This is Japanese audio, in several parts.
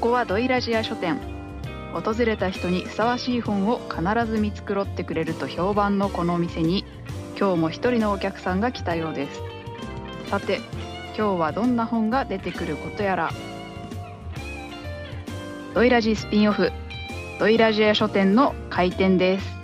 こはドイラジア書店。訪れた人にふさわしい本を必ず見繕ってくれると評判のこのお店に今日も一人のお客さんが来たようです。さて今日はどんな本が出てくることやら。ドイラジスピンオフドイラジア書店の開店です。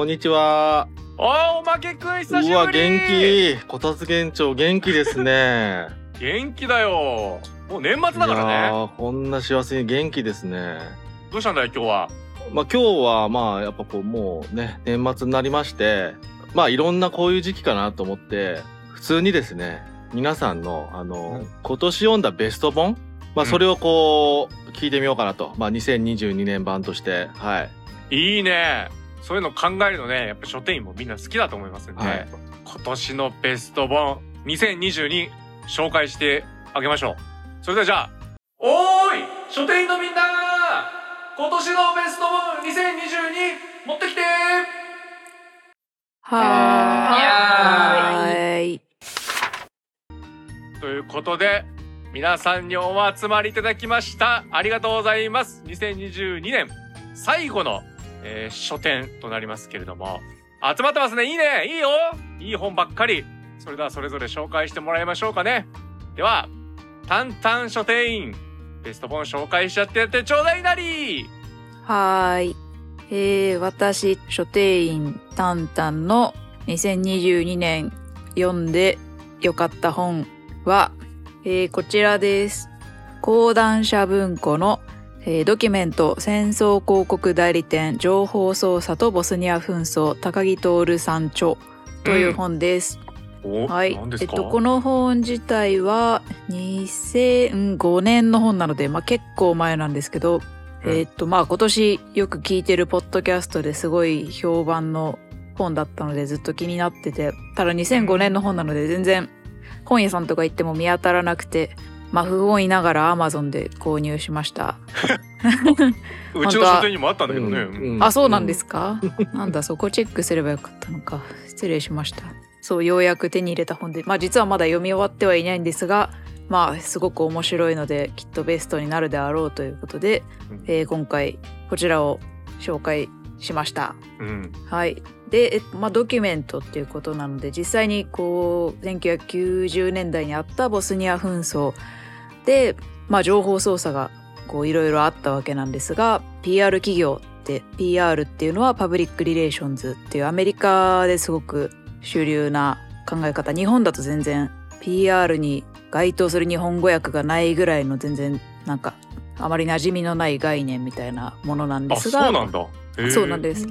こんにちは。おーおまけくん久しぶりうわ、元気。こたつ園長、元気ですね。元気だよもう年末だからねーこんな幸せに元気ですね。どうしたんだよ今日は？まあ今日は、まあやっぱこう、もうね、年末になりまして、まあいろんなこういう時期かなと思って、普通にですね、皆さんの、あの、うん今年読んだベスト本まあそれをこう、聞いてみようかなと。まあ2022年版として、はい。いいねそういうの考えるのねやっぱ書店員もみんな好きだと思いますんで、はい。今年のベスト本2022紹介してあげましょう。それではじゃあおーい書店員のみんな今年のベスト本2022持ってきてはーい。ということで皆さんにお集まりいただきました。ありがとうございます。2022年最後の、えー書店となりますけれども。集まってますね。いいね。いいよ。いい本ばっかり。それではそれぞれ紹介してもらいましょうかね。ではタンタン書店員ベスト本紹介しちゃってやってちょうだいなり。はーい。えー、私、書店員タンタンの2022年読んでよかった本は、えー、こちらです。講談社文庫の、えードキュメント戦争広告代理店情報操作とボスニア紛争高木徹さん著という本です。お、はい。えっと、この本自体は2005年の本なので、まあ結構前なんですけど、うんえっと、まあ今年よく聞いてるポッドキャストですごい評判の本だったのでずっと気になってて、ただ2005年の本なので全然本屋さんとか行っても見当たらなくて、まあ不本意ながら Amazon で購入しました。うちの書店にもあったんだけどね、うんうんあ、そうなんですか、なんだ、そこチェックすればよかったのか。失礼しました。そう、ようやく手に入れた本で、まあ実はまだ読み終わってはいないんですが、まあすごく面白いので、きっとベストになるであろうということで、うんえー今回こちらを紹介しました。うんはい。で、えまあ、ドキュメントっていうことなので、実際にこう、1990年代にあったボスニア紛争で、まあ、情報操作がこう、いろいろあったわけなんですが、PR 企業って、PR っていうのはパブリックリレーションズっていうアメリカですごく主流な考え方。日本だと全然 PR に該当する日本語訳がないぐらいの全然なんか、あまり馴染みのない概念みたいなものなんであすが、そうなんだそうなんです。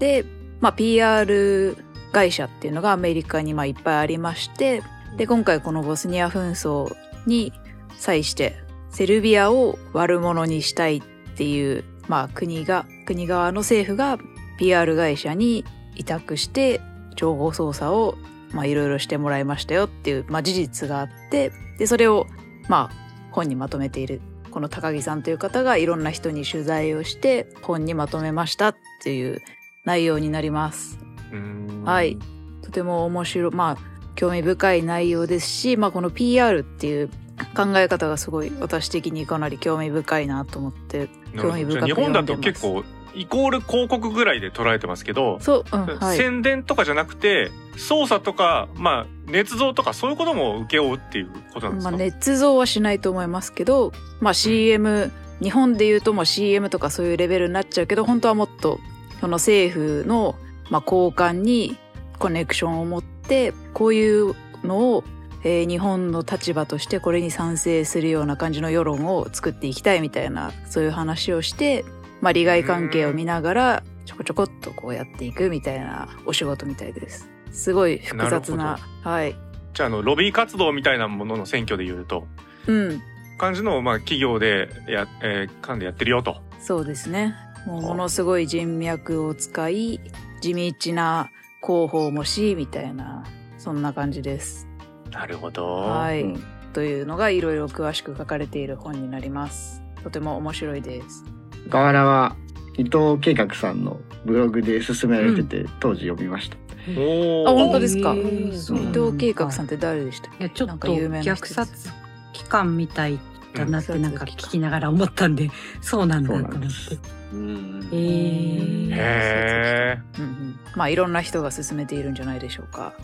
で、まあ、PR 会社っていうのがアメリカにまあいっぱいありまして、で、今回このボスニア紛争に際して、セルビアを悪者にしたいっていう、まあ国が、国側の政府が PR 会社に委託して、情報操作をまあいろいろしてもらいましたよっていう、まあ事実があって、で、それをまあ本にまとめているこの高木さんという方がいろんな人に取材をして本にまとめましたっていう内容になります。うんはい。とても面白い、まあ興味深い内容ですし、まあこの PR っていう考え方がすごい私的にかなり興味深いなと思って興味深く日本だと結構イコール広告ぐらいで捉えてますけど、そう、うん、はい。宣伝とかじゃなくて操作とかまあ捏造とかそういうことも請け負うっていうことなんですか、まあ捏造はしないと思いますけど、まあ CM、日本で言うともう CM とかそういうレベルになっちゃうけど、本当はもっとその政府のまあ交換にコネクションを持って、こういうのを、えー日本の立場としてこれに賛成するような感じの世論を作っていきたいみたいな、そういう話をして、まあ利害関係を見ながらちょこちょこっとこうやっていくみたいなお仕事みたいです。すごい複雑な、なはい。じゃああのロビー活動みたいなものの選挙で言うとうん。感じのまあ企業でや、えー、間でやってるよと。そうですね。もうはあものすごい人脈を使い、地道な広報もし、みたいな、そんな感じです。なるほど。はい、うん。というのがいろいろ詳しく書かれている本になります。とても面白いです。河原は伊藤計画さんのブログで勧められてて、当時読みました。おあ本当ですか？伊藤計画さんって誰でしたっけ？いやちょなんかっと有名な人です。虐殺期間みたいだなってうんなんか聞きながら思ったんでそうなんだそうと思って。なんです。うんえうんうん、まあいろんな人が勧めているんじゃないでしょうか。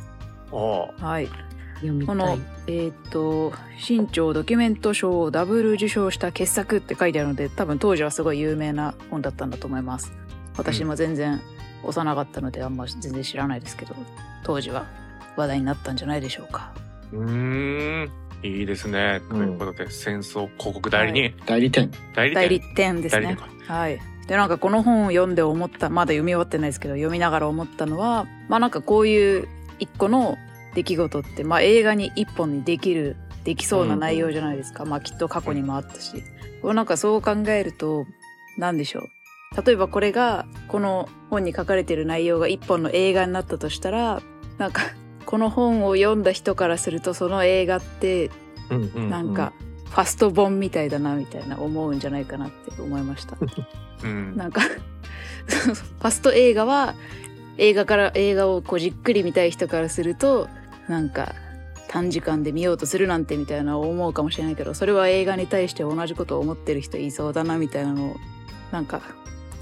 はい。読みたいこの、えーっと、新潮ドキュメント賞をダブル受賞した傑作って書いてあるので、多分当時はすごい有名な本だったんだと思います。私も全然幼かったので、あんま全然知らないですけど、当時は話題になったんじゃないでしょうか。うーん。いいですね。ということで、戦争広告代理人。代理店。代理代理店。店ですね。はい。で、なんかこの本を読んで思った、まだ読み終わってないですけど、読みながら思ったのは、まあなんかこういう一個の出来事って、まあ映画に一本にできる、できそうな内容じゃないですか。まあきっと過去にもあったし。こうなんかそう考えると、なんでしょう。例えばこれが、この本に書かれてる内容が一本の映画になったとしたら、なんか、この本を読んだ人からすると、その映画って、うんうんなんか、ファスト本みたいだな、みたいな思うんじゃないかなって思いました。うん。なんか ファスト映画は映画から映画をこうじっくり見たい人からするとなんか短時間で見ようとするなんてみたいな思うかもしれないけどそれは映画に対して同じことを思ってる人いそうだなみたいなのをなんか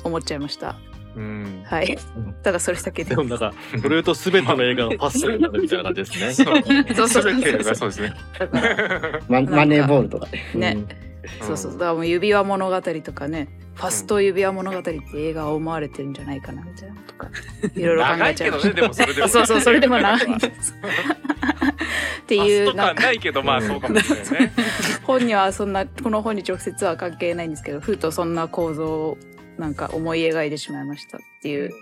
思っちゃいましたうん。はいうんただそれだけででもなんか、それ言うと全ての映画がパスになるみたいな感じですね。そうそうそう全てがそうですね。マネーボールとかで。ね、うんそうそうだからもう指輪物語とかねファスト指輪物語って映画を思われてるんじゃないかなみたいなのとかいろいろ考長えちゃいましたいけどね、でもそれでも。そうそうそれでも長いですっていうなんかないけど、まあそうかもしれないね。本にはそんなこの本に直接は関係ないんですけどふとそんな構造をなんか思い描いてしまいましたっていう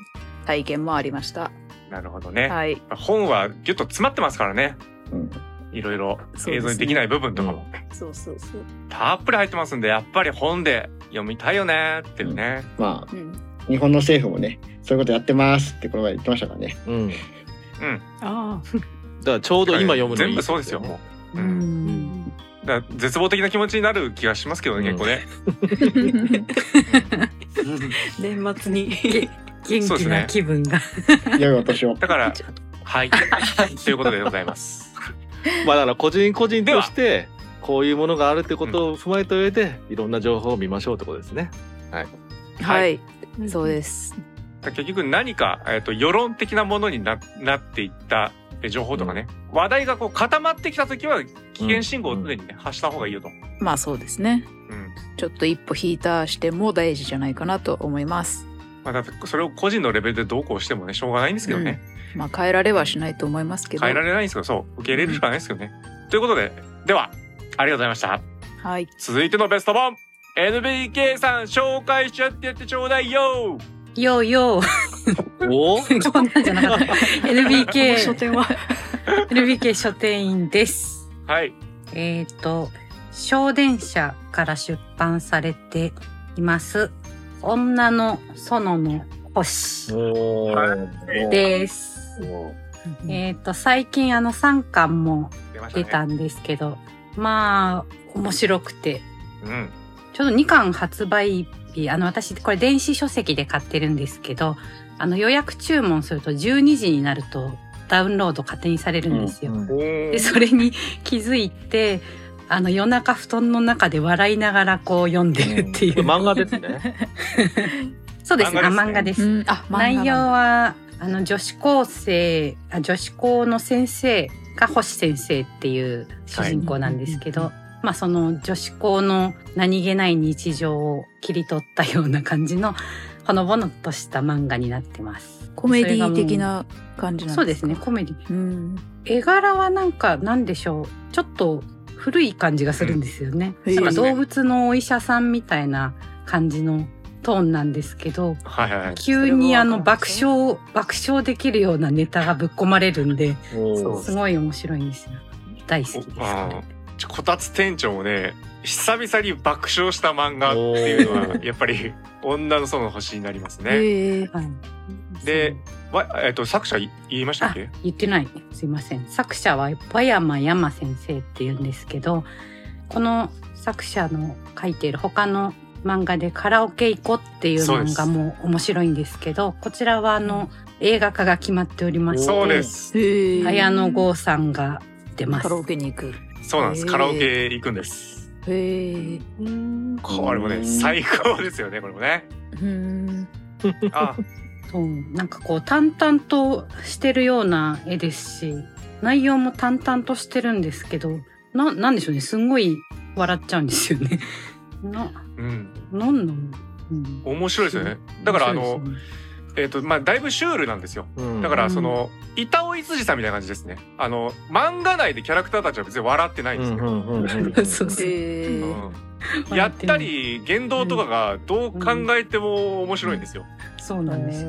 体験もありました。なるほどね。はい、本はギュッと詰まってますからね。うんいろいろ映像にできない部分とかもそうそうそう。たっぷり入ってますんで、やっぱり本で読みたいよねっていうね。まあ、うん、日本の政府もね、そういうことやってますってこの前言ってましたからね。うん。だかうん。あらちょうど今読むのいい全部そうですよ、もう。あううん。んだから絶望的な気持ちになる気がしますけどね、うん結構ね。年末に元気そうですねな気分が、良いお年を。だから、はい。ということでございます。まあだから個人個人として、こういうものがあるってことを踏まえた上で、いろんな情報を見ましょうってことですね。はい、そうです。結局何か、えっと世論的なものにななっていったえ情報とかね、話題がこう固まってきた時は危険信号を常にね、発した方がいいよと。まあそうですね。うん。ちょっと一歩引いた視点も大事じゃないかなと思います。まあだってそれを個人のレベルでどうこうしてもね、しょうがないんですけどね。まあ変えられはしないと思いますけど。変えられないんですけど、そう、受け入れるしかないですけどね。ということで、では、ありがとうございました。はい。続いてのベスト本 NBK さん紹介しちゃってやってちょうだいよよーよおお？ーこんなんじゃなかった NBK 書店は NBK 書店員ですはい。えっ、と小電車から出版されています女の園の星です。えっ、と最近あの3巻も出たんですけど、まあ面白くて。うん。ちょうど2巻発売日、あの、私、これ電子書籍で買ってるんですけど、あの、予約注文すると12時になるとダウンロード勝手にされるんですよ。うん。で、それに気づいて、あの、夜中布団の中で笑いながらこう読んでるっていう。漫画ですね。そうですね、あ漫画ですね漫画です。うん、あ、内容はは、あの、女子高生、あ女子校の先生が星先生っていう主人公なんですけど、まあその女子校の何気ない日常を切り取ったような感じのほのぼのとした漫画になってます。コメディ的な感じなんでか？そうですすね、コメディ。うん。絵柄はなんか、なんでしょう？ちょっと古い感じがするんですよね。うんなんか動物のお医者さんみたいな感じのトーンなんですけど、はいはいはい。急にあの爆る笑、爆笑できるようなネタがぶっ込まれるんで、すごい面白いんですよ。大好きです。こたつ店長もね久々に爆笑した漫画っていうのはやっぱり女の園の星になりますね。で、わえっと作者い言いましたっあけ？、言ってない。すいません。作者は和山山先生って言うんですけど、この作者の書いている他の漫画でカラオケ行こうっていう漫画も面白いんですけど、こちらはあの、映画化が決まっておりまして、そうです。綾野剛さんが出ますカラ。オケに行く。そうなんです。カラオケ行くんです。へえ。うん。これもね最高ですよねこれもね。うん。あ、そう、なんかこう淡々としてるような絵ですし、内容も淡々としてるんですけど、な、なんでしょうね。すんごい笑っちゃうんですよね。な、うん。なんなの、うん、面白いですよね。だからあのえっ、とまあだいぶシュールなんですよ。うんだからその板尾一次さんみたいな感じですね。あの漫画内でキャラクターたちは別に笑ってないんですけど。やったり言動とかがどう考えても面白いんですよ。そうなんですよ。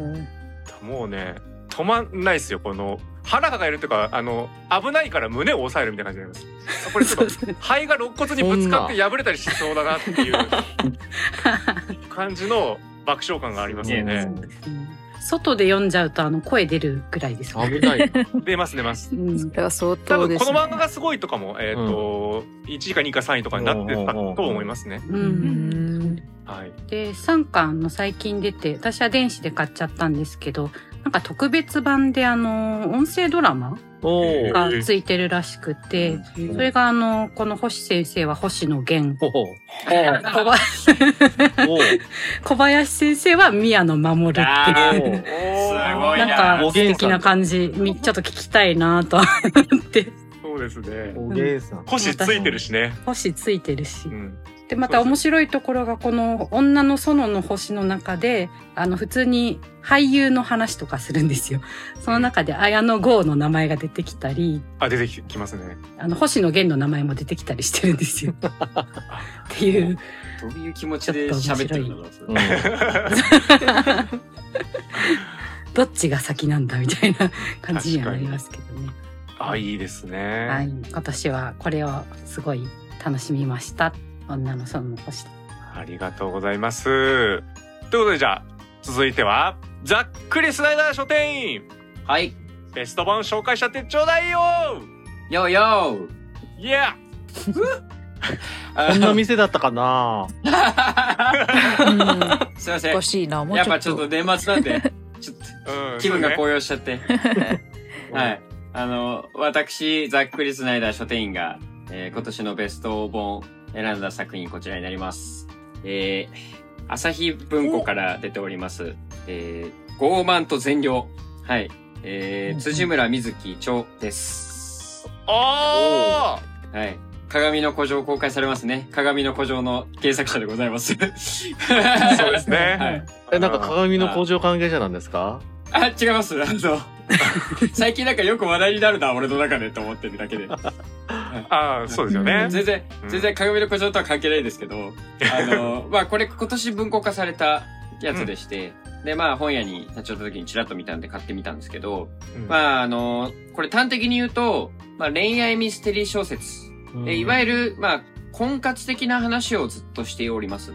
もうね止まんないですよこの腹抱えるっていうかあの危ないから胸を押さえるみたいな感じになります。これちょっと肺が肋骨にぶつかって破れたりしそうだなっていう 感じの爆笑感がありますよね外で読んじゃうとあの声出るぐらいですね。危ないな。出ます出ます。うんそれは相多当ですね。分この漫画がすごいとかも、えっ、と、1位か2位か3位とかになってたと思いますね。ううんん。はい。で3巻の最近出て私は電子で買っちゃったんですけどなんか特別版であの音声ドラマがついてるらしくて、それがあのこの星先生は星野源。小林。先生は宮野真守っていう。おー。すごいななんか素敵な感じ、みちょっと聞きたいなと思って。そうですね。おげんさん。星ついてるしね。星ついてるしう。ん。で、また面白いところが、この女の園の星の中で、あの、普通に俳優の話とかするんですよ。その中で綾野剛の名前が出てきたり、あ、出てきますね。あの、星野源の名前も出てきたりしてるんですよ。っていう。どういう気持ちで喋ってるのかうん どっちが先なんだみたいな感じにはなりますけどね。あ、いいですね。はい。今年はこれをすごい楽しみました。女の園の星で。ありがとうございます。ということで、じゃあ、続いては、ざっくりスナイダー書店員はい。ベスト版紹介しちゃってちょうだいよよーよいやーこんな店だったかな？うん。すいませんおか。しいな。もうちょっとやっぱちょっと。年末なんで、ちょっうんと気分が高揚しちゃって。はい。あの、私、ざっくりスナイダー書店員が、えー今年のベスト本選んだ作品こちらになります。えー、朝日文庫から出ております。えー、傲慢と善良。はい。えー、辻村瑞希著です。おーはい。鏡の古城公開されますね。鏡の古城の原作者でございます。そうですねはい。え、なんか鏡の工場関係者なんですか？あ、違います。あの、最近なんかよく話題になるな、俺の中でと思ってるだけで。ああ、そうですよね。全然う、ん全然鏡の古城とは関係ないですけど、あの、まあこれ今年文庫化されたやつでして、で、まあ本屋に立ち寄った時にチラッと見たんで買ってみたんですけど、うんまああの、これ端的に言うと、まあ恋愛ミステリー小説。でいわゆる、まあ、婚活的な話をずっとしております。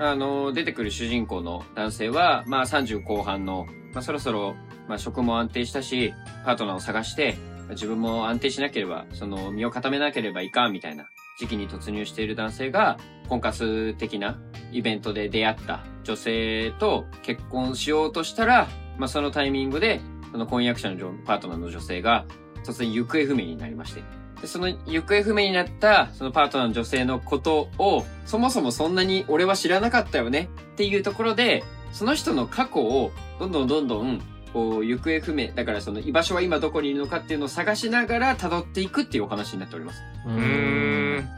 あの、出てくる主人公の男性は、まあ30後半の、まあそろそろ、まあ職も安定したし、パートナーを探して、自分も安定しなければ、その身を固めなければいかんみたいな時期に突入している男性が、婚活的なイベントで出会った女性と結婚しようとしたら、まあそのタイミングで、その婚約者のパートナーの女性が突然行方不明になりまして、で、その行方不明になった、そのパートナーの女性のことを、そもそもそんなに俺は知らなかったよねっていうところで、その人の過去を、どんどんどんどん、こう、行方不明、だからその居場所は今どこにいるのかっていうのを探しながら辿っていくっていうお話になっております。うん。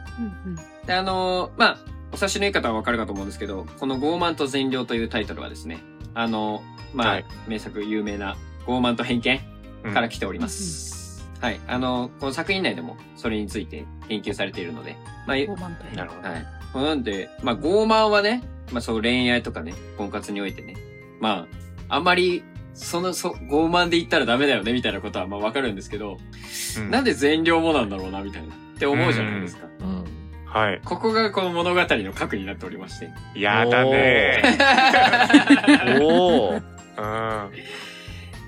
で、あのーまあ、お察しの言い方はわかるかと思うんですけど、この傲慢と善良というタイトルはですね、あのまあ、はい名作有名な傲慢と偏見うんから来ております。はい。あの、この作品内でもそれについて研究されているので、まあ、傲慢となるほど。はい。こうなんで、まあ、傲慢はね、まあ、そう恋愛とかね、婚活においてね、まあ、あんまり、その、そ、傲慢で言ったらダメだよね、みたいなことは、まあ、わかるんですけど、うんなんで善良もなんだろうな、みたいな。って思うじゃないですか。うん。はい。ここがこの物語の核になっておりまして。やだねおお。うん。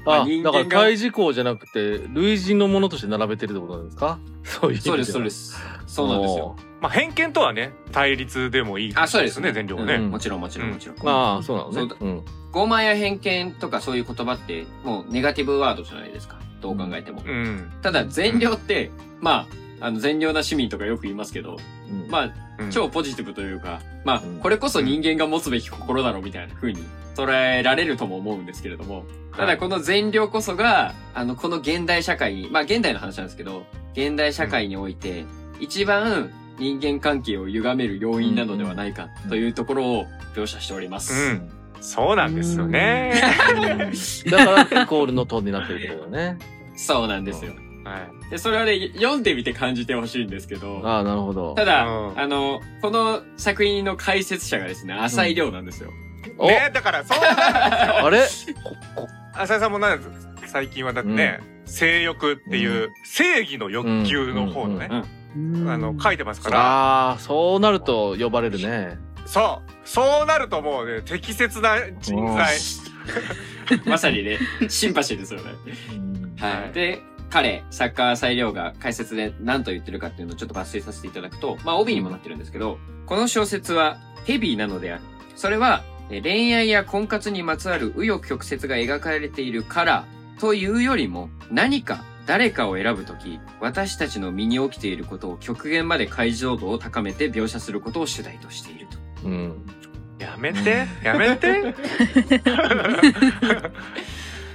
あ、だから対峙項じゃなくて、類似のものとして並べてるってことなんですか？そういう意味そうです、そうはです。そうなんですよ。まあ、偏見とはね、対立でもいいあ、そうですね、全量はね。うんもちろん、もちろん、もちろん。ああ、そうなの。ねうん。傲慢や偏見とかそういう言葉って、もうネガティブワードじゃないですか。どう考えても。うん。ただ、善良って、まあ、あの、善良な市民とかよく言いますけど、うんまあ、うん超ポジティブというか、まあうん、これこそ人間が持つべき心だろうみたいな風に捉えられるとも思うんですけれども、ただこの善良こそが、あの、この現代社会に、まあ現代の話なんですけど、現代社会において、一番人間関係を歪める要因なのではないかというところを描写しております。うん。そうなんですよね。だから、イコールのトーンになってるってことだね。そうなんですよ。はい。で、それはね、読んでみて感じてほしいんですけど、ああ、なるほど。ただ、うんあの、この作品の解説者がですね、浅井亮なんですよ。おねだからそうなんですよ。あれ？ここ浅井さんもなんです最近はだってね、性欲っていう正義の欲求の方のね、あの、書いてますから、ああ、そうなると呼ばれるね。そう、そうなるともうね、適切な人材。まさにね、シンパシーですよね。は。はいいで、彼、サッカー裁量が解説で何と言ってるかっていうのをちょっと抜粋させていただくと、まあ帯にもなってるんですけど、この小説はヘビーなのである。それはえ恋愛や婚活にまつわる紆余曲折が描かれているからというよりも何か誰かを選ぶとき、私たちの身に起きていることを極限まで解像度を高めて描写することを主題としていると。うん。やめて、やめて？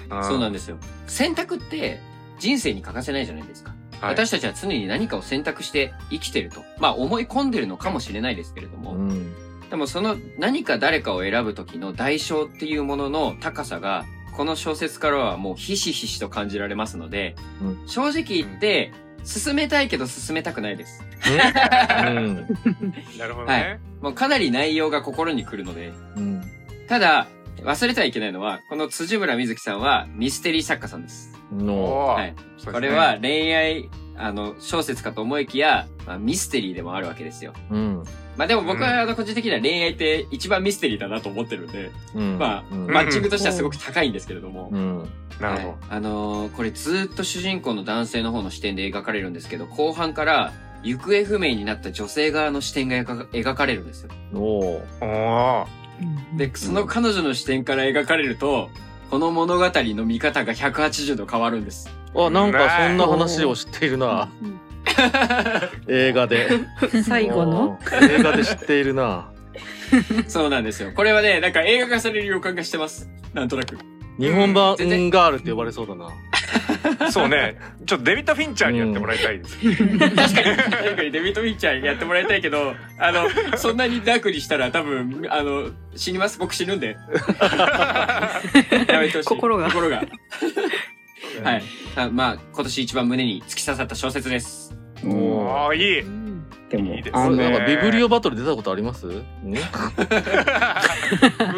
そうなんでですよ。選択って人生に欠かせないじゃないですか。はい、私たちは常に何かを選択して生きてると。まあ思い込んでるのかもしれないですけれども、うん。でもその何か誰かを選ぶ時の代償っていうものの高さが、この小説からはもうひしひしと感じられますので、うん正直言って、進めたいけど進めたくないです。うん。なるほどはね。もうかなり内容が心に来るので、うん。ただ、忘れてはいけないのは、この辻村瑞希さんはミステリー作家さんです。の。はい。ねこれは恋愛、あの、小説かと思いきや、まあ、ミステリーでもあるわけですよ。うん。まあでも僕うんはあの個人的には恋愛って一番ミステリーだなと思ってるんで、うん。まあ、うんマッチングとしてはすごく高いんですけれども。うん。なるほはいあのーこれずっと主人公の男性の方の視点で描かれるんですけど、後半から行方不明になった女性側の視点が描か描かれるんですよ。お。おーで、その彼女の視点から描かれると、この物語の見方が180度変わるんです。あ、なんかそんな話を知っているな。映画で。最後の？映画で知っているな。そうなんですよ。これはね、なんか映画化される予感がしてます。なんとなく。日本版全然ガールって呼ばれそうだな。そうね。ちょっとデビッド・フィンチャーにやってもらいたいです。確かに、確かにデビッド・ウィッチャーやってもらいたいけど、あの、そんなにダークにしたら多分、あの、死にます？僕死ぬんで。やめてほしい。心が心が。はい。あまあ、今年一番胸に突き刺さった小説です。うんおー、いい。でもいいですねあのなんかビブリオバトル出たことあります？ん う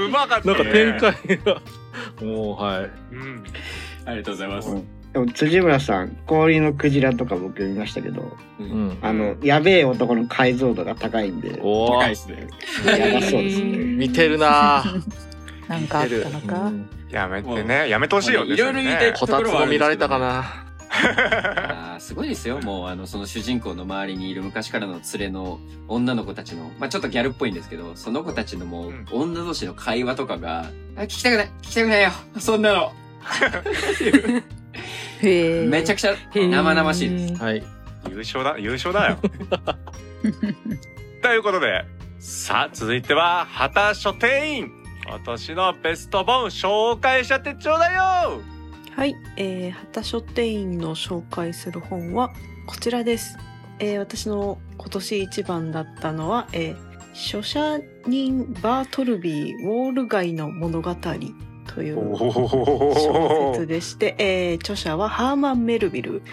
まかったね。なんか展開が。もう、はい。うん。ありがとうございます。うんでも辻村さん氷のクジラとか僕見ましたけどう。うんん。あのやべえ男の解像度が高いんで高いですね。やばそうですね。見てるな なんかあったのか？やめてね。やめてほしいよね。いろいろ言いたいこたつも見られたかな あーすごいですよ。もう、あの、その主人公の周りにいる昔からの連れの女の子たちの、まあちょっとギャルっぽいんですけど、その子たちのもう、うん女同士の会話とかが、あ、聞きたくない聞きたくないよそんなのへえ。めちゃくちゃ生々しいです。はい。優勝だ、優勝だよ。ということで、さあ、続いては、旗書店員。今年のベスト本紹介しちゃってちょうだいよはい、えー、旗書店員の紹介する本はこちらです。えー、私の今年一番だったのは、えー、書者人バートルビー・ウォール街の物語という小説でして、えー、著者はハーマン・メルビル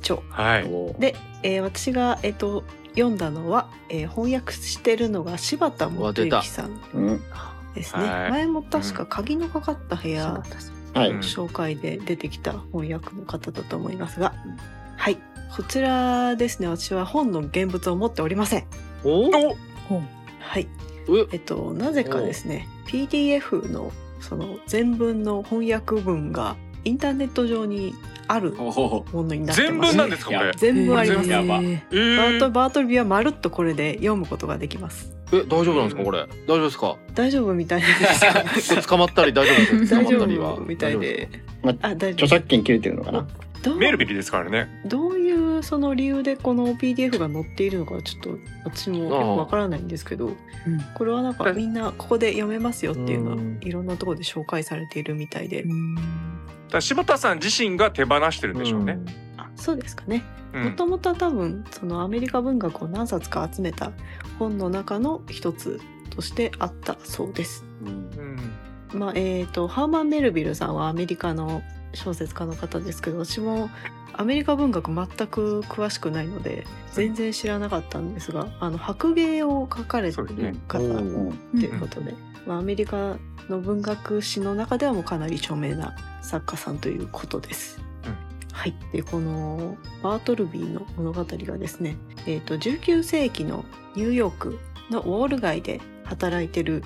著。はい。で、えー、私が、えー、と読んだのは、えー、翻訳してるのが柴田元幸さんうんですね。はい。前も確か鍵のかかった部屋、はい。うん紹介で出てきた翻訳の方だと思いますが、はい。こちらですね、私は本の現物を持っておりません。おおはい。ええっと、なぜかですね、PDF のその全文の翻訳文がインターネット上にある。ものになってます。全文なんですかこれ？全部あります。やばえバーートバートルビはまるっとこれで読むことができます。え大丈夫なんですかこれ？大丈夫ですか？大丈夫みたいです捕まったり大丈夫ですか？大丈捕まったりは？夫みたいで。まあ、あ、大丈夫。著作権切れてるのかな？メールビリですからねどういうその理由でこの PDF が載っているのかはちょっと私もよくわからないんですけど、これはなんかみんなここで読めますよっていうのはうん。いろんなところで紹介されているみたいで、だ柴田さん自身が手放してるんでしょうね、あそうですかね。うん。もともとは多分そのアメリカ文学を何冊か集めた本の中の一つとしてあったそうです。うん。まあえー、とハーマン・メルビルさんはアメリカの小説家の方ですけど私もアメリカ文学全く詳しくないので全然知らなかったんですがあの白芸を書かれてる方うんっていうことで、まあ、アメリカの文学史の中ではもうかなり著名な作家さんということです。うん。はい、でこのバートルビーの物語がですね、えー、と19世紀のニューヨークのウォール街で働いてる、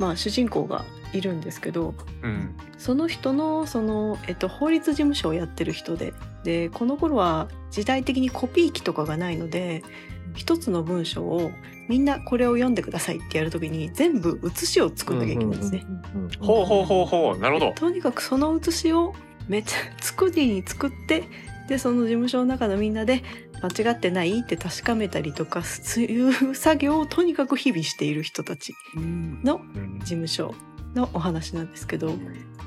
まあ、主人公がいるんですけどうん。その人のその、えっと、法律事務所をやってる人ででこの頃は時代的にコピー機とかがないので一つの文章をみんなこれを読んでくださいってやるときに全部写しを作んなきゃいけないんですね。ほうほうほうほう。なるほど。とにかくその写しをめっちゃ作りに作ってでその事務所の中のみんなで間違ってないって確かめたりとかそういう作業をとにかく日々している人たちのうん。事務所のお話なんですけど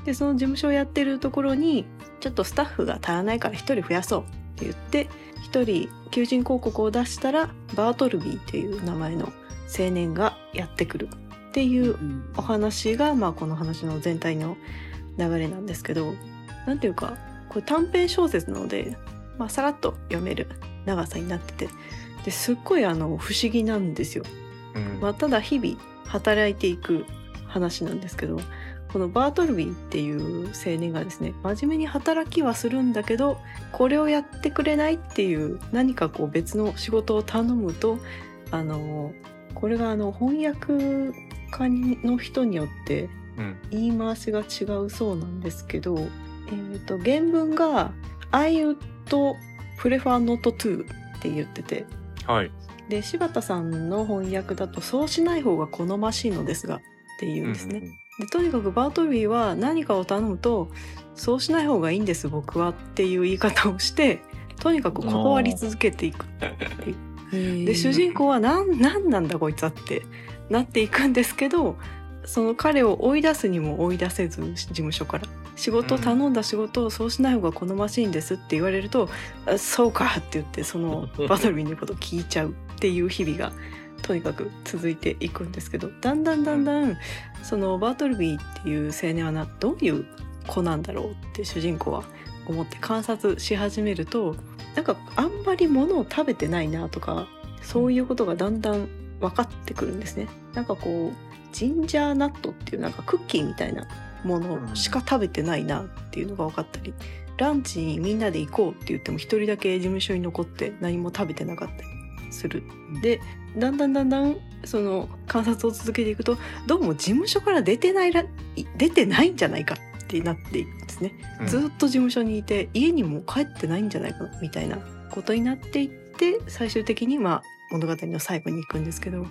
でその事務所をやってるところにちょっとスタッフが足らないから1人増やそうって言って1人求人広告を出したらバートルビーっていう名前の青年がやってくるっていうお話が、まあ、この話の全体の流れなんですけどなんていうかこれ短編小説なので、まあ、さらっと読める長さになってて。ですっごいあの不思議なんですよ。うん。まあ、ただ日々働いていく話なんですけどこのバートルビーっていう青年がですね真面目に働きはするんだけどこれをやってくれないっていう何かこう別の仕事を頼むとあのこれがあの翻訳家の人によってうん。言い回しが違うそうなんですけど、えー、と原文が「I would prefer not to」って言ってて。はい。で柴田さんの翻訳だと「そうしない方が好ましいのですが」って言うんですね。でとにかくバートルビーは何かを頼むと「そうしない方がいいんです僕は」っていう言い方をしてとにかく断り続けていく。で主人公は何なんなんだこいつはってなっていくんですけどその彼を追い出すにも追い出せず事務所から仕事を頼んだ仕事をそうしない方が好ましいんですって言われると「あそうか」って言ってその バトルビーのことを聞いちゃうっていう日々がとにかく続いていくんですけどだんだんだんだんそのバートルビーっていう青年はなどういう子なんだろうって主人公は思って観察し始めるとなんかあんまり物を食べてないなとかそういうことがだんだん分かってくるんですね。なんかこうジンジャーナットっていうなんかクッキーみたいなものしか食べてないなっていうのが分かったりランチにみんなで行こうって言っても一人だけ事務所に残って何も食べてなかったりする。でだんだんだんだんその観察を続けていくとどうも事務所から出てないらい出てないんじゃないかってなっていくんですね。うんずっと事務所にいて家にも帰ってないんじゃないかみたいなことになっていって最終的にまあ物語の最後に行くんですけど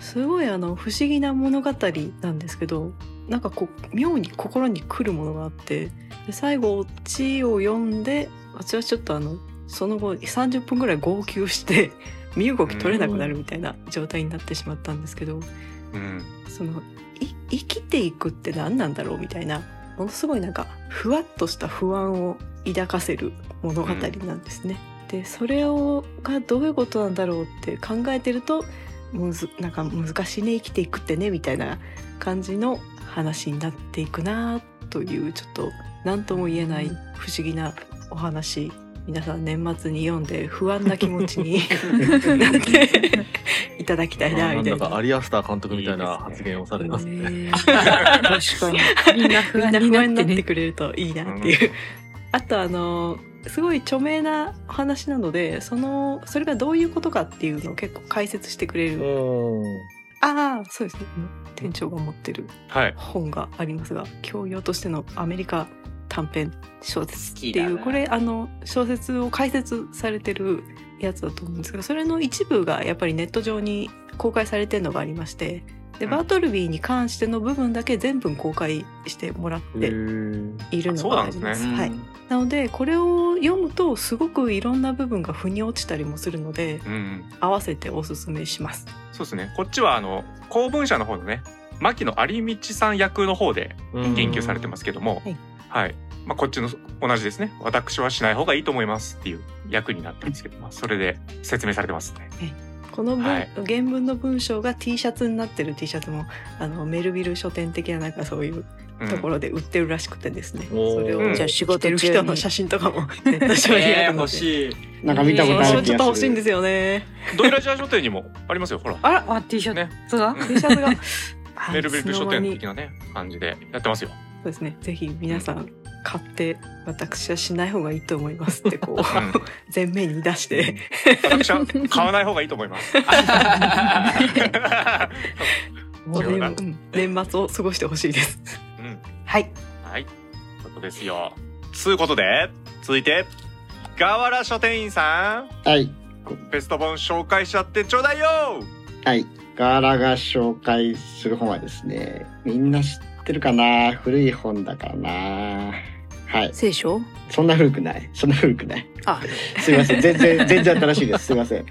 すごいあの不思議な物語なんですけどなんかこう妙に心に来るものがあってで最後オチを読んで私はちょっとあのその後30分ぐらい号泣して 身動き取れなくなるみたいな状態になってしまったんですけど、うんそのい生きていくって何なんだろうみたいなものすごいなんかふわっとした不安を抱かせる物語なんですね。でそれをがどういうことなんだろうって考えてるとむずなんか難しいね生きていくってねみたいな感じの話になっていくなというちょっと何とも言えない不思議なお話皆さん年末に読んで不安な気持ちに なっていただきたいななみたいな。んだかアリアスター監督みたいな発言をされてますね。確かに。みんな不みんな安に不安にななってね。ってくれるといいなっていう。あとあのすごい著名な話なのでそのそれがどういうことかっていうのを結構解説してくれる、ああそうですね店長が持ってるはい。本がありますが教養としてのアメリカ短編小説って好きだないうこれあの小説を解説されてるやつだと思うんですけどそれの一部がやっぱりネット上に公開されてるのがありましてでうんバートルビーに関しての部分だけ全文公開してもらっているのがあります。うんはい、なのでこれを読むとすごくいろんな部分が腑に落ちたりもするのでうん。合わせておすすめします。そうですね。こっちはあの公文社の方のね、牧野有道さん役の方で言及されてますけども、はいはい。まあこっちの同じですね。私はしない方がいいと思いますっていう役になってるんですけど、まあそれで説明されてますね。この文、はい。原文の文章が T シャツになってる T シャツもあのメルビル書店的ななんかそういううん。ところで売ってるらしくてですね、おー。それをうんじゃあ仕着てる事中に。人の写真とかもネット上にあえー、るので、欲しい。なんか見たことあるちょっと欲しいんですよね。ドイラジア書店にもありますよ。ほら。あらあ T シャね。ツが、うん。T シャツが。あ メルビル書店的なね感じでやってますよ。そうですね。ぜひ皆さん買って私はしない方がいいと思いますってこううん。前面に出して、私は買わない方がいいと思います。年末を過ごしてほしいです。うん。はい。はい。ことですよ。つうことで、続いて、河原書店員さん、はいベスト本紹介しちゃってちょうだいよはいガーラが紹介する本はですねみんな知ってるかな。古い本だからな。はい。聖書？そんな古くない。そんな古くない。あ。すいません。全然全然新しいです。すいません。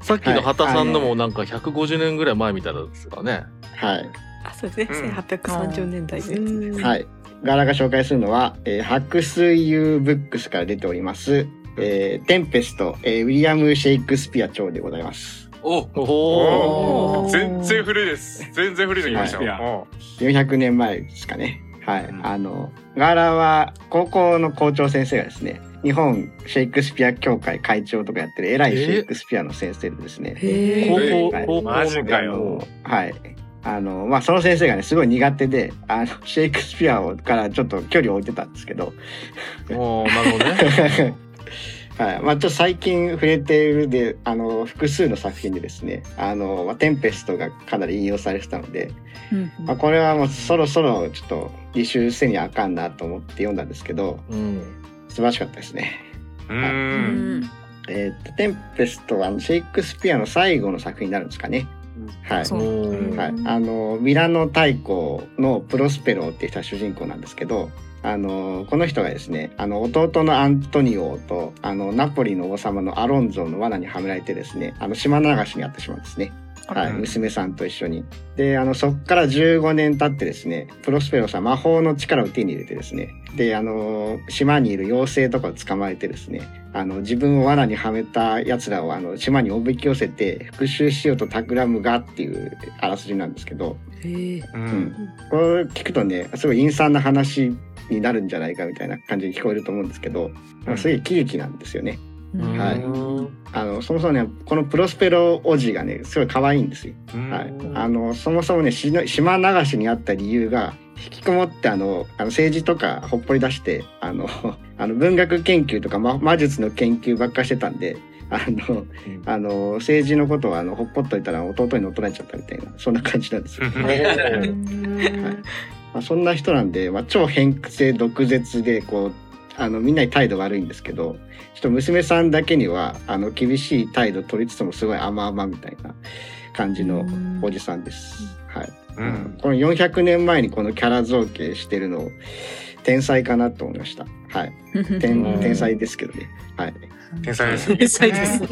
さっきの畑さんのもなんか150年ぐらい前みたいなんですかね。はい。あ、そうですね。うん。1830年代のやつで。す。はい。ガラが紹介するのは、えー、白水ユーブックスから出ております、えー、テンペスト、えー、ウィリアム・シェイクスピア著でございます。おお全然古いです。全然古いの言いましたよ。はいも400年前ですかね。はい。うんあの、ガラは高校の校長先生がですね、日本シェイクスピア協会会長とかやってる偉いシェイクスピアの先生でですね、え。はい校高校マジかあよのはい。あの、まあ、その先生がね、すごい苦手で、あの、シェイクスピアをからちょっと距離を置いてたんですけど、おーなるほどね。はい。まあ、ちょっと最近触れているで、あの、複数の作品でですね、あの、まあ、テンペストがかなり引用されてたので、うんまあ、これはもうそろそろちょっと履修せにあかんなと思って読んだんですけど、うん。素晴らしかったですね。う。う。うんん。えーと、テンペストはあのシェイクスピアの最後の作品になるんですかね。はい。はい、あのミラノ大公のプロスペロっていう人は主人公なんですけどあのこの人がですねあの弟のアントニオとあのナポリの王様のアロンゾの罠にはめられてですねあの島流しにあってしまうんですね。はい、うん娘さんと一緒に。で、あの、そっから15年経ってですね、プロスペロさん魔法の力を手に入れてですね、で、あの、島にいる妖精とかを捕まえてですね、あの、自分を罠にはめた奴らをあの、島におびき寄せて復讐しようと企むがっていうあらすじなんですけど。う。うんん。これ聞くとね、すごい陰惨な話になるんじゃないかみたいな感じに聞こえると思うんですけど、うん。すごい喜劇なんですよね。うん。はい。うん。あの、そもそもね、このプロスペロおじがね、すごい可愛いんですよ。うん。はい、あのそもそもねしの島流しにあった理由が引きこもってあのあの政治とかほっぽり出してあの あの文学研究とか、ま、魔術の研究ばっかしてたんであのあの政治のことはあのほっぽっといたら弟に乗っ取られちゃったみたいなそんな感じなんですよ。まあ、そんな人なんで、まあ、超偏屈毒舌でこうあのみんなに態度悪いんですけどちょっと娘さんだけにはあの厳しい態度取りつつもすごい甘々みたいな感じのおじさんです。はいうん。この400年前にこのキャラ造形してるの天才かなと思いました。はい。天うん天才ですけどね。はい。天才ですね。天才です。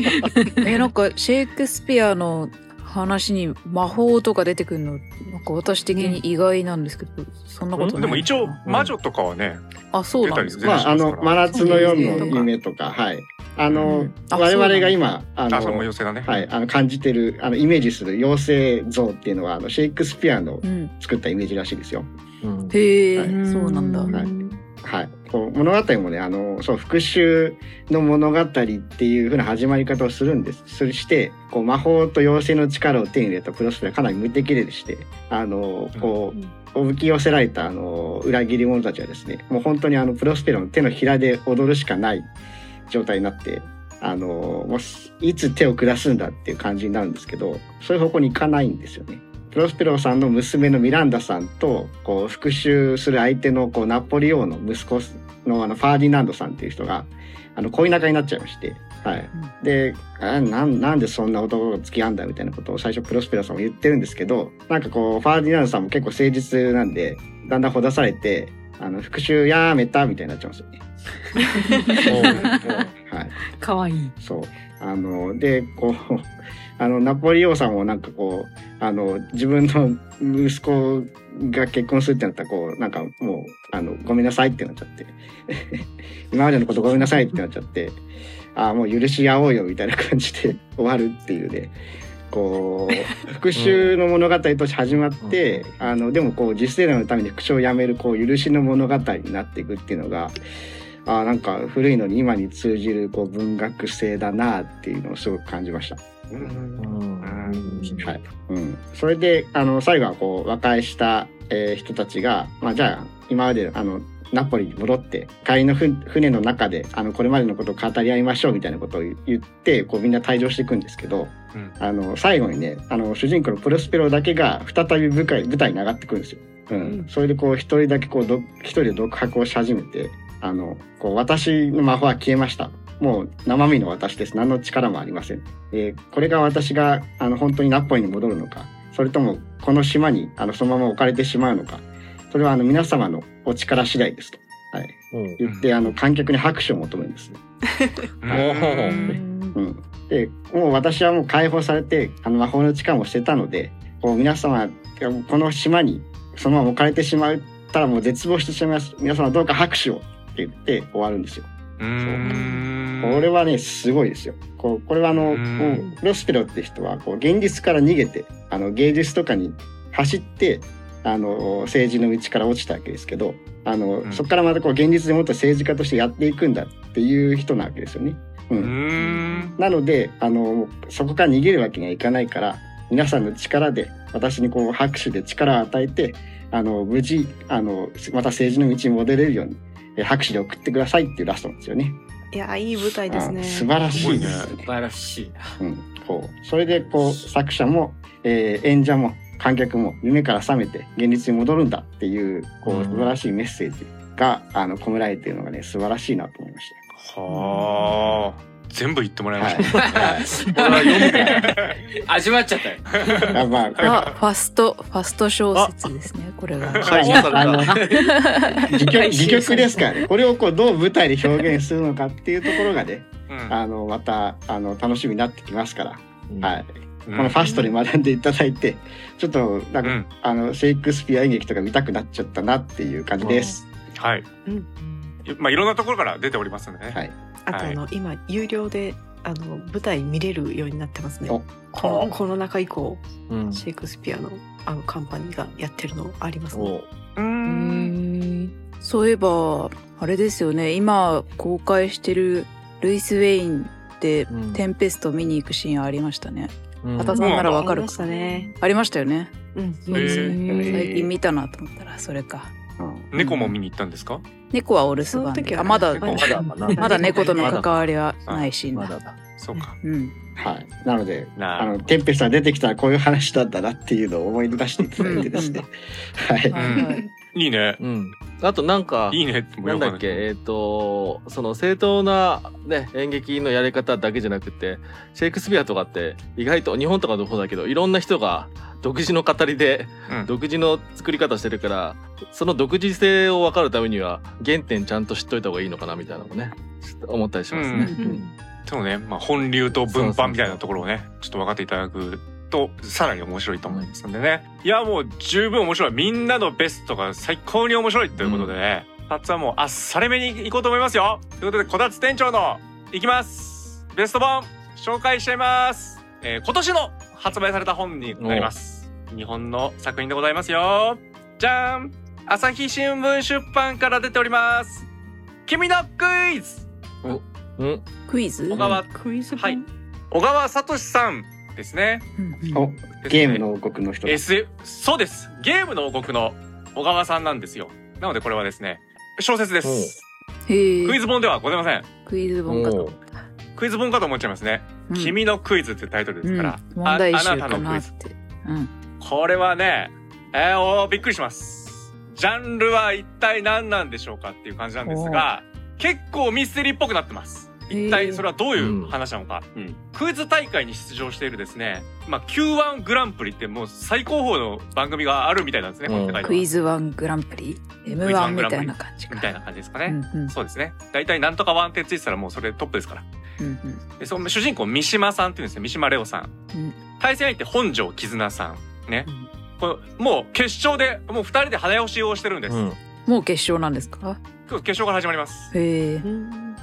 え、なんか、シェイクスピアの話に魔法とか出てくるの、なんか私的に意外なんですけど、そんなことない。でも一応魔女とかはね、あ、そうなんですまあ、あの、真夏の夜の夢とか、はい。あの、あ我々そうなんだが今、あの、妖精だね。はい、あの、感じてる、あの、イメージする妖精像っていうのは、あの、シェイクスピアのうん。作ったイメージらしいですよ。うんへえ、はいそうなんだ。はいはい、こう物語もねあのそう復讐の物語っていう風な始まり方をするんですするしてこう魔法と妖精の力を手に入れたプロスペラかなり無敵でしてあのこう、おびき寄せられたあの裏切り者たちはですねもう本当にあのプロスペラの手のひらで踊るしかない状態になってあのもういつ手を下すんだっていう感じになるんですけどそういう方向に行かないんですよね。プロスペロさんの娘のミランダさんとこう復讐する相手のこうナポリ王の息子のあのファーディナンドさんっていう人があの恋仲になっちゃいまして、はい、であなんなんでそんな男と付き合うんだみたいなことを最初プロスペラさんも言ってるんですけどなんかこうファーディナンドさんも結構誠実なんでだんだんほだされてあの復讐やめたみたいになっちゃうんですよね。はいかわいい。そう。あの、で、こう、あの、ナポリ王さんもなんかこう、あの、自分の息子が結婚するってなったら、こう、なんかもう、あの、ごめんなさいってなっちゃって。今までのことごめんなさいってなっちゃって、ああ、もう許し合おうよみたいな感じで終わるっていうね。こう、復讐の物語として始まって、あの、でもこう、実生のために復讐をやめる、こう、許しの物語になっていくっていうのが、あーなんか古いのに今に通じるこう文学性だなっていうのをすごく感じました。はいうん、それであの最後はこう和解した、えー人たちが、まあ、じゃあ今まであのナポリに戻って帰りの船の中であのこれまでのことを語り合いましょうみたいなことを言ってこうみん。な退場していくん。ですけど、うん。あの最後にねあの主人公のプロスペロだけが再び舞台舞台に上がってくるん。ですよ。うん、それでこう一人だけこうど一人で独白をし始めてあのこう私の魔法は消えました。もう生身の私です。何の力もありません。えーこれが私があの本当にナポリに戻るのか、それともこの島にあのそのまま置かれてしまうのか、それはあの皆様のお力次第ですと、はい、言ってあの観客に拍手を求めるんです。ね。うん、でもう私はもう解放されてあの魔法の力も捨てたのでこう皆様この島にそのまま置かれてしまったらもう絶望してしまいます。皆様どうか拍手をって言って終わるんですよ。うーんこれはねすごいですよ。こうこれはあのロスペロって人はこう現実から逃げてあの芸術とかに走ってあの政治の道から落ちたわけですけどあの、うん。そこからまたこう現実でもっと政治家としてやっていくんだっていう人なわけですよね。ううーん。なのであのそこから逃げるわけにはいかないから皆さんの力で私にこう拍手で力を与えてあの無事あのまた政治の道に戻れるようにえ拍手で送ってくださいっていうラストなんですよね。いや、いい舞台ですね。あ素晴らしいね。素晴らしいな。うん、こうそれでこう作者も、えー演者も観客も夢から覚めて現実に戻るんだっていうこうんう素晴らしいメッセージがあの込められているのがね素晴らしいなと思いました。はあ全部言ってもらいました。味わっちゃったよ。あまああ、ファスト、ファスト小説ですね、これが。解放されあのた。戯曲戯曲ですからね。これをこうどう舞台で表現するのかっていうところがねうん。あのまたあの楽しみになってきますから、はい、うんこのファストで学んでいただいてちょっとなんか、うん。あのシェイクスピア演劇とか見たくなっちゃったなっていう感じです。はい、うんまあいろんなところから出ておりますんでね、はいあとはいあの、今有料であの舞台見れるようになってますねお。このコロナ禍以降、うんシェイクスピアのあのカンパニーがやってるのありますね。おうんそういえば、あれですよね、今公開してるルイス・ウェインで、うんテンペスト見に行くシーンありましたね。うん畑さんならわかるありましたね。ありましたよね。うん。最近見たなと思ったら、それか。うん猫も見に行ったんですか？猫はお留守番で。その時はあ、まだ、猫まだまだ猫との関わりはないシーンだ。まだだ。そうかうん。はい、なのでなあのテンペストが出てきたらこういう話だったなっていうのを思い出していただいてですね。はい、はいはい。ねうん。あとなんか、いいねってもなんだっけ、えっ、と、その正当なね、演劇のやり方だけじゃなくて、シェイクスピアとかって意外と日本とかの方だけど、いろんな人が独自の語りで、うん独自の作り方してるから、その独自性を分かるためには、原点ちゃんと知っといた方がいいのかなみたいなのもね、ちょっと思ったりしますね。うんうんでもね、まあ、本流と分版みたいなところをねちょっと分かっていただくとさらに面白いと思いますんでね。いやもう十分面白い。みんなのベストが最高に面白いということでね、パッツはもうあっさりめに行こうと思いますよ。ということでこたつ店長のいきます。ベスト本紹介しちゃいます、えー今年の発売された本になります。日本の作品でございますよ。じゃーん。朝日新聞出版から出ております。君のクイズ。うん。クイズ？小川。クイズ本？はい。小川聡さんですね。お、ゲームの王国の人だ。SF そうです。ゲームの王国の小川さんなんですよ。なのでこれはですね小説です。クイズ本ではございません。クイズ本かと。クイズ本かと思っちゃいますね、うん。君のクイズってタイトルですから、うん。問題集ああなかたのクイズ。なって。うん。これはねえー、おーびっくりします。ジャンルは一体何なんでしょうかっていう感じなんですが結構ミステリーっぽくなってます一体それはどういう話なのか、うん。クイズ大会に出場しているですね、まあ、Q1 グランプリってもう最高峰の番組があるみたいなんですね、この世界では。クイズワングランプリ ?M1 みたいな感じか。みたいな感じですかね、うんうん。そうですね。大体なんとかワンってついてたらもうそれトップですから。うんうん。でその主人公三島さんっていうんですね三島レオさん、うん。対戦相手本庄絆さんね、うん。これもう決勝でもう二人で早押しをしてるんです、うん。もう決勝なんですか？決勝から始まります。へ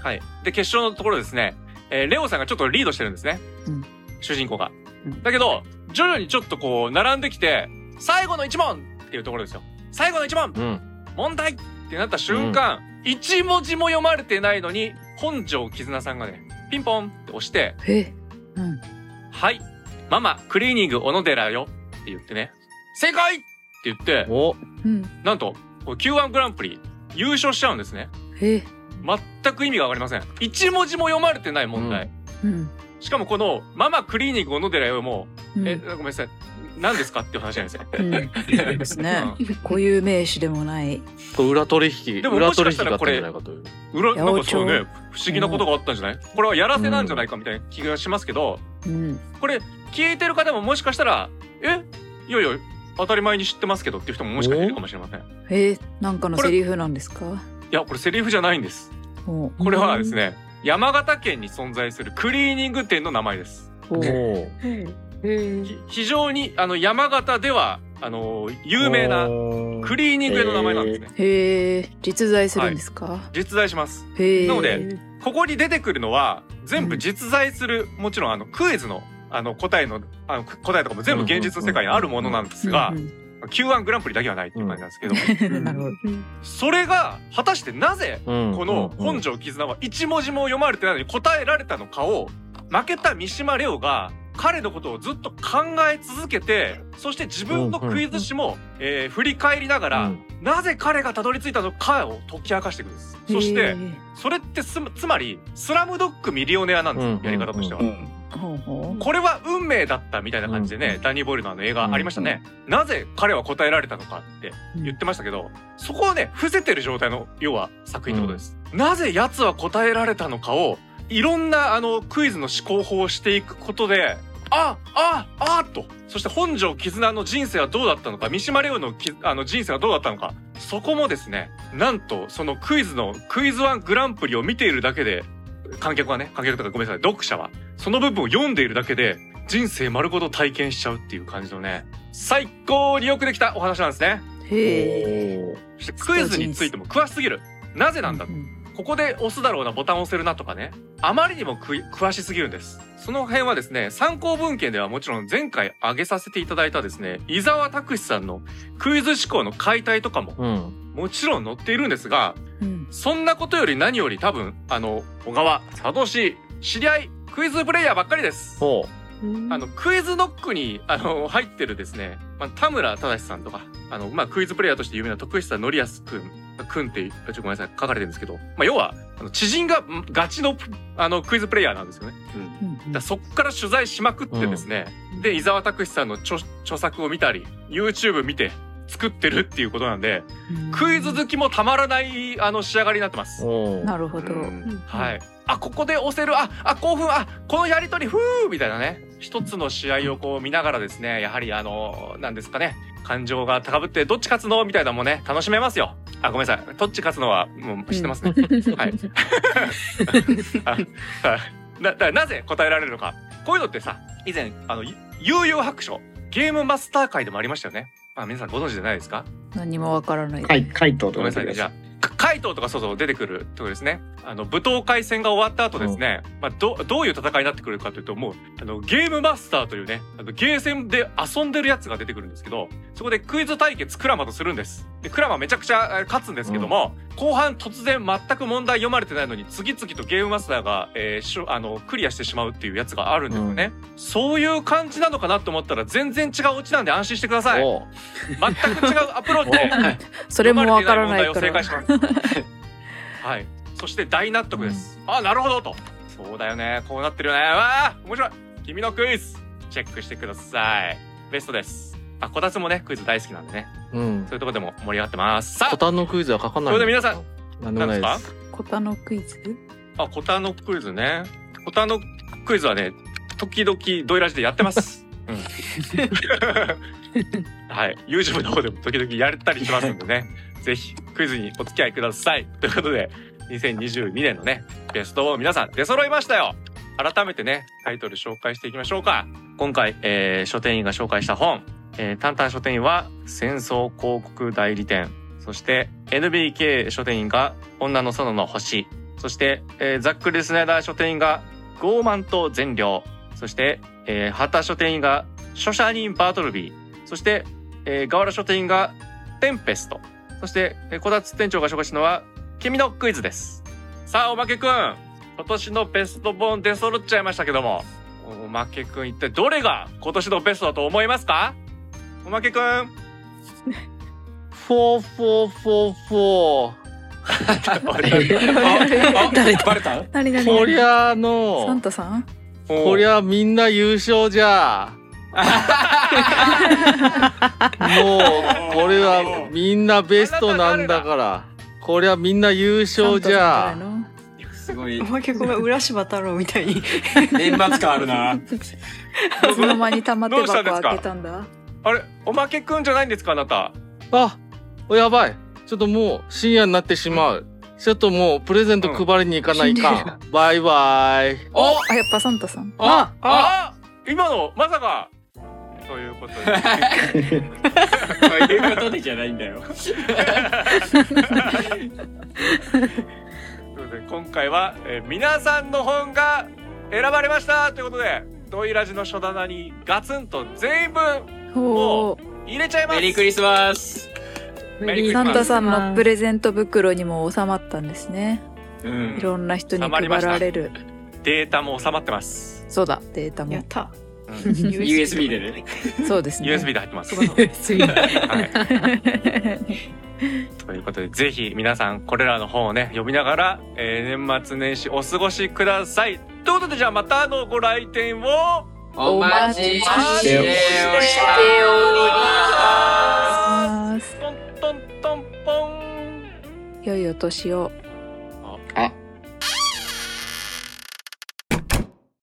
はい。で決勝のところですね、えーレオさんがちょっとリードしてるんですね、うん。主人公が、うん。だけど徐々にちょっとこう並んできて最後の一問っていうところですよ。最後の一問。うん。問題ってなった瞬間、一文字も読まれてないのに本庄絆さんがねピンポンって押してえうん。「はい。ママクリーニング小野寺よ」って言ってね「正解!」って言ってお。うん。なんとこれ Q1 グランプリ優勝しちゃうんですねえ全く意味がわかりません一文字も読まれてない問題、うん。しかもこの「ママクリーニング小野寺よ」も「うんえごめんなさい何ですか?」っていう話なんですようん。そうですね。固有名詞でもない。これ裏取引。でも裏もしか取引があったらこれゃないかという。裏なんかそうね不思議なことがあったんじゃないこれはやらせなんじゃないかみたいな気がしますけど、うん。これ聞いてる方ももしかしたら「えいやいや当たり前に知ってますけど」っていう人ももしかしたらいるかもしれません。いえー、なんかのセリフなんですか？やこれセリフじゃないんです。おこれはですね山形県に存在するクリーニング店の名前です。非常にあの山形ではあの有名なクリーニング屋の名前なんですね、へえ、実在するんですか、実在します。へえ。なのでここに出てくるのは全部実在する、もちろんあのクイズのあの答えのあの答えとかも全部現実の世界にあるものなんですが、うん Q1 グランプリだけはないっていう感じなんですけど、うん。なるほど。それが果たしてなぜうん。この本庄。庄絆は一文字も読まれてないのに答えられたのかを負けた三島レオが彼のことをずっと考え続けてそして自分のクイズ誌も、えー振り返りながら、うん。なぜ彼がたどり着いたのかを解き明かしていくんです。そしへてーそれってすつまりスラムドッグミリオネアなんですよ、うん。やり方としては、うん。ほうほうこれは運命だったみたいな感じでね、うんダニー・ボイルのあの映画ありましたね、なぜ彼は答えられたのかって言ってましたけど、そこをね伏せてる状態の要は作品ってことです、なぜ奴は答えられたのかをいろんなあのクイズの思考法をしていくことであああと。そして本庄絆の人生はどうだったのか三島レオのきあの人生はどうだったのか。そこもですねなんとそのクイズのクイズワングランプリを見ているだけで観客はね観客とかごめんなさい読者はその部分を読んでいるだけで人生丸ごと体験しちゃうっていう感じのね最高によくできたお話なんですねへえ。おーそしてクイズについても詳しすぎるなぜなんだとうんここで押すだろうなボタンを押せるなとかねあまりにもくい詳しすぎるんですその辺はですね参考文献ではもちろん前回挙げさせていただいたですね伊沢拓司さんのクイズ思考の解体とかもうん。もちろん載っているんですがうん。そんなことより何より多分あの小川佐藤知り合いクイズプレイヤーばっかりです。ほあのクイズノックにあの入ってるですね、まあ、田村正さんとかあの、まあ、クイズプレイヤーとして有名な徳久典康くんくんっていうちょっとごめんなさい書かれてるんですけど、まあ、要はあの知人がんガチのあのクイズプレイヤーなんですよね。うん。だそっから取材しまくってですね、で伊沢拓司さんの著著作を見たり YouTube 見て作ってるっていうことなんでクイズ好きもたまらないあの仕上がりになってます。なるほど。うんはい。あ、ここで押せる。あ、あ、興奮。あ、このやりとり、ふーみたいなね。一つの試合をこう見ながらですね、やはりあの、なんですかね。感情が高ぶって、どっち勝つの？みたいなのもね、楽しめますよ。あ、ごめんなさい。どっち勝つのは、もう知ってますね。はい。あはいな、だなぜ答えられるのか。こういうのってさ、以前、あの、ゆ悠々白書、ゲームマスター会でもありましたよね。まあ皆さんご存知じゃないですか？何もわからない。はい、回答とごめんなさいね。じゃあ、か怪盗とかそうそう出てくるってことですね。あの、舞踏会戦が終わった後ですね、まあ、ど、どういう戦いになってくるかというと、もう、あの、ゲームマスターというね、あの、ゲーセンで遊んでるやつが出てくるんですけど、そこでクイズ対決クラマとするんです。で、クラマめちゃくちゃえー勝つんですけども、後半突然全く問題読まれてないのに次々とゲームマスターが、えーしょあのクリアしてしまうっていうやつがあるんですよね、そういう感じなのかなと思ったら全然違うオチなんで安心してください。お全く違うアプローチでそれもわからない問題を正解しますはい。そして大納得です、あなるほどと。そうだよね。こうなってるよね。わあ面白い。君のクイズ。チェックしてください。ベストです。あこたつもねクイズ大好きなんでね。うん。そういうところでも盛り上がってます。さあ。コタンのクイズは書かないそれで皆さんなんでもないで何すコタのクイズ？あ、コタのクイズね。コタのクイズはね、時々ドイラジでやってます。うん。はい。YouTube の方でも時々やれたりしますんでね。ぜひクイズにお付き合いください。ということで、2022年のね、ベストを皆さん出揃いましたよ。改めてね、タイトル紹介していきましょうか。今回、えー書店員が紹介した本、えー、タンタン書店員は戦争広告代理店。そして NBK 書店員が女の園の星。そして、えーザックリスナイダー書店員が傲慢と善良。そして、えー、畑書店員が書者人バートルビー。そして、えー、河原書店員がテンペスト。そして、えー、小達店長が紹介したのは君のクイズです。さあ、おまけくん。今年のベスト本出揃っちゃいましたけども。おまけくん一体どれが今年のベストだと思いますか？おまけくん。フォーフォーフォーフォ 誰バレた？何何ーこりゃあサのンタさん？こりゃみんな優勝じゃもうこれはみんなベストなんだから。こりゃみんな優勝じゃ。すごい。お。まけごめん浦島太郎みたいに。年末感あるな。じゃないのいつの間に玉手箱開けたんだ？あれおまけくんじゃないんですかあなた？あおやばい。ちょっともう深夜になってしまう。ちょっともうプレゼント配りに行かないかん、バイバイ。おあやっぱサンタさん。あ。あ今のまさかということで。そういうことでじゃないんだよ。ということで今回は、えー皆さんの本が選ばれましたということでドイラジの書棚にガツンと全部おー入れちゃいますメリークリスマス。メリークリスマスサンタさんのプレゼント袋にも収まったんですねうんい。ろんな人に配られるデータも収まってます、そうだデータもやったうん USB でね。そうですね。USB で入ってます、USB はい、ということでぜひ皆さんこれらの本をね読みながら、えー年末年始お過ごしください。ということでじゃあまたのご来店をお待ちしております。ます。トントントンポン。良いお年を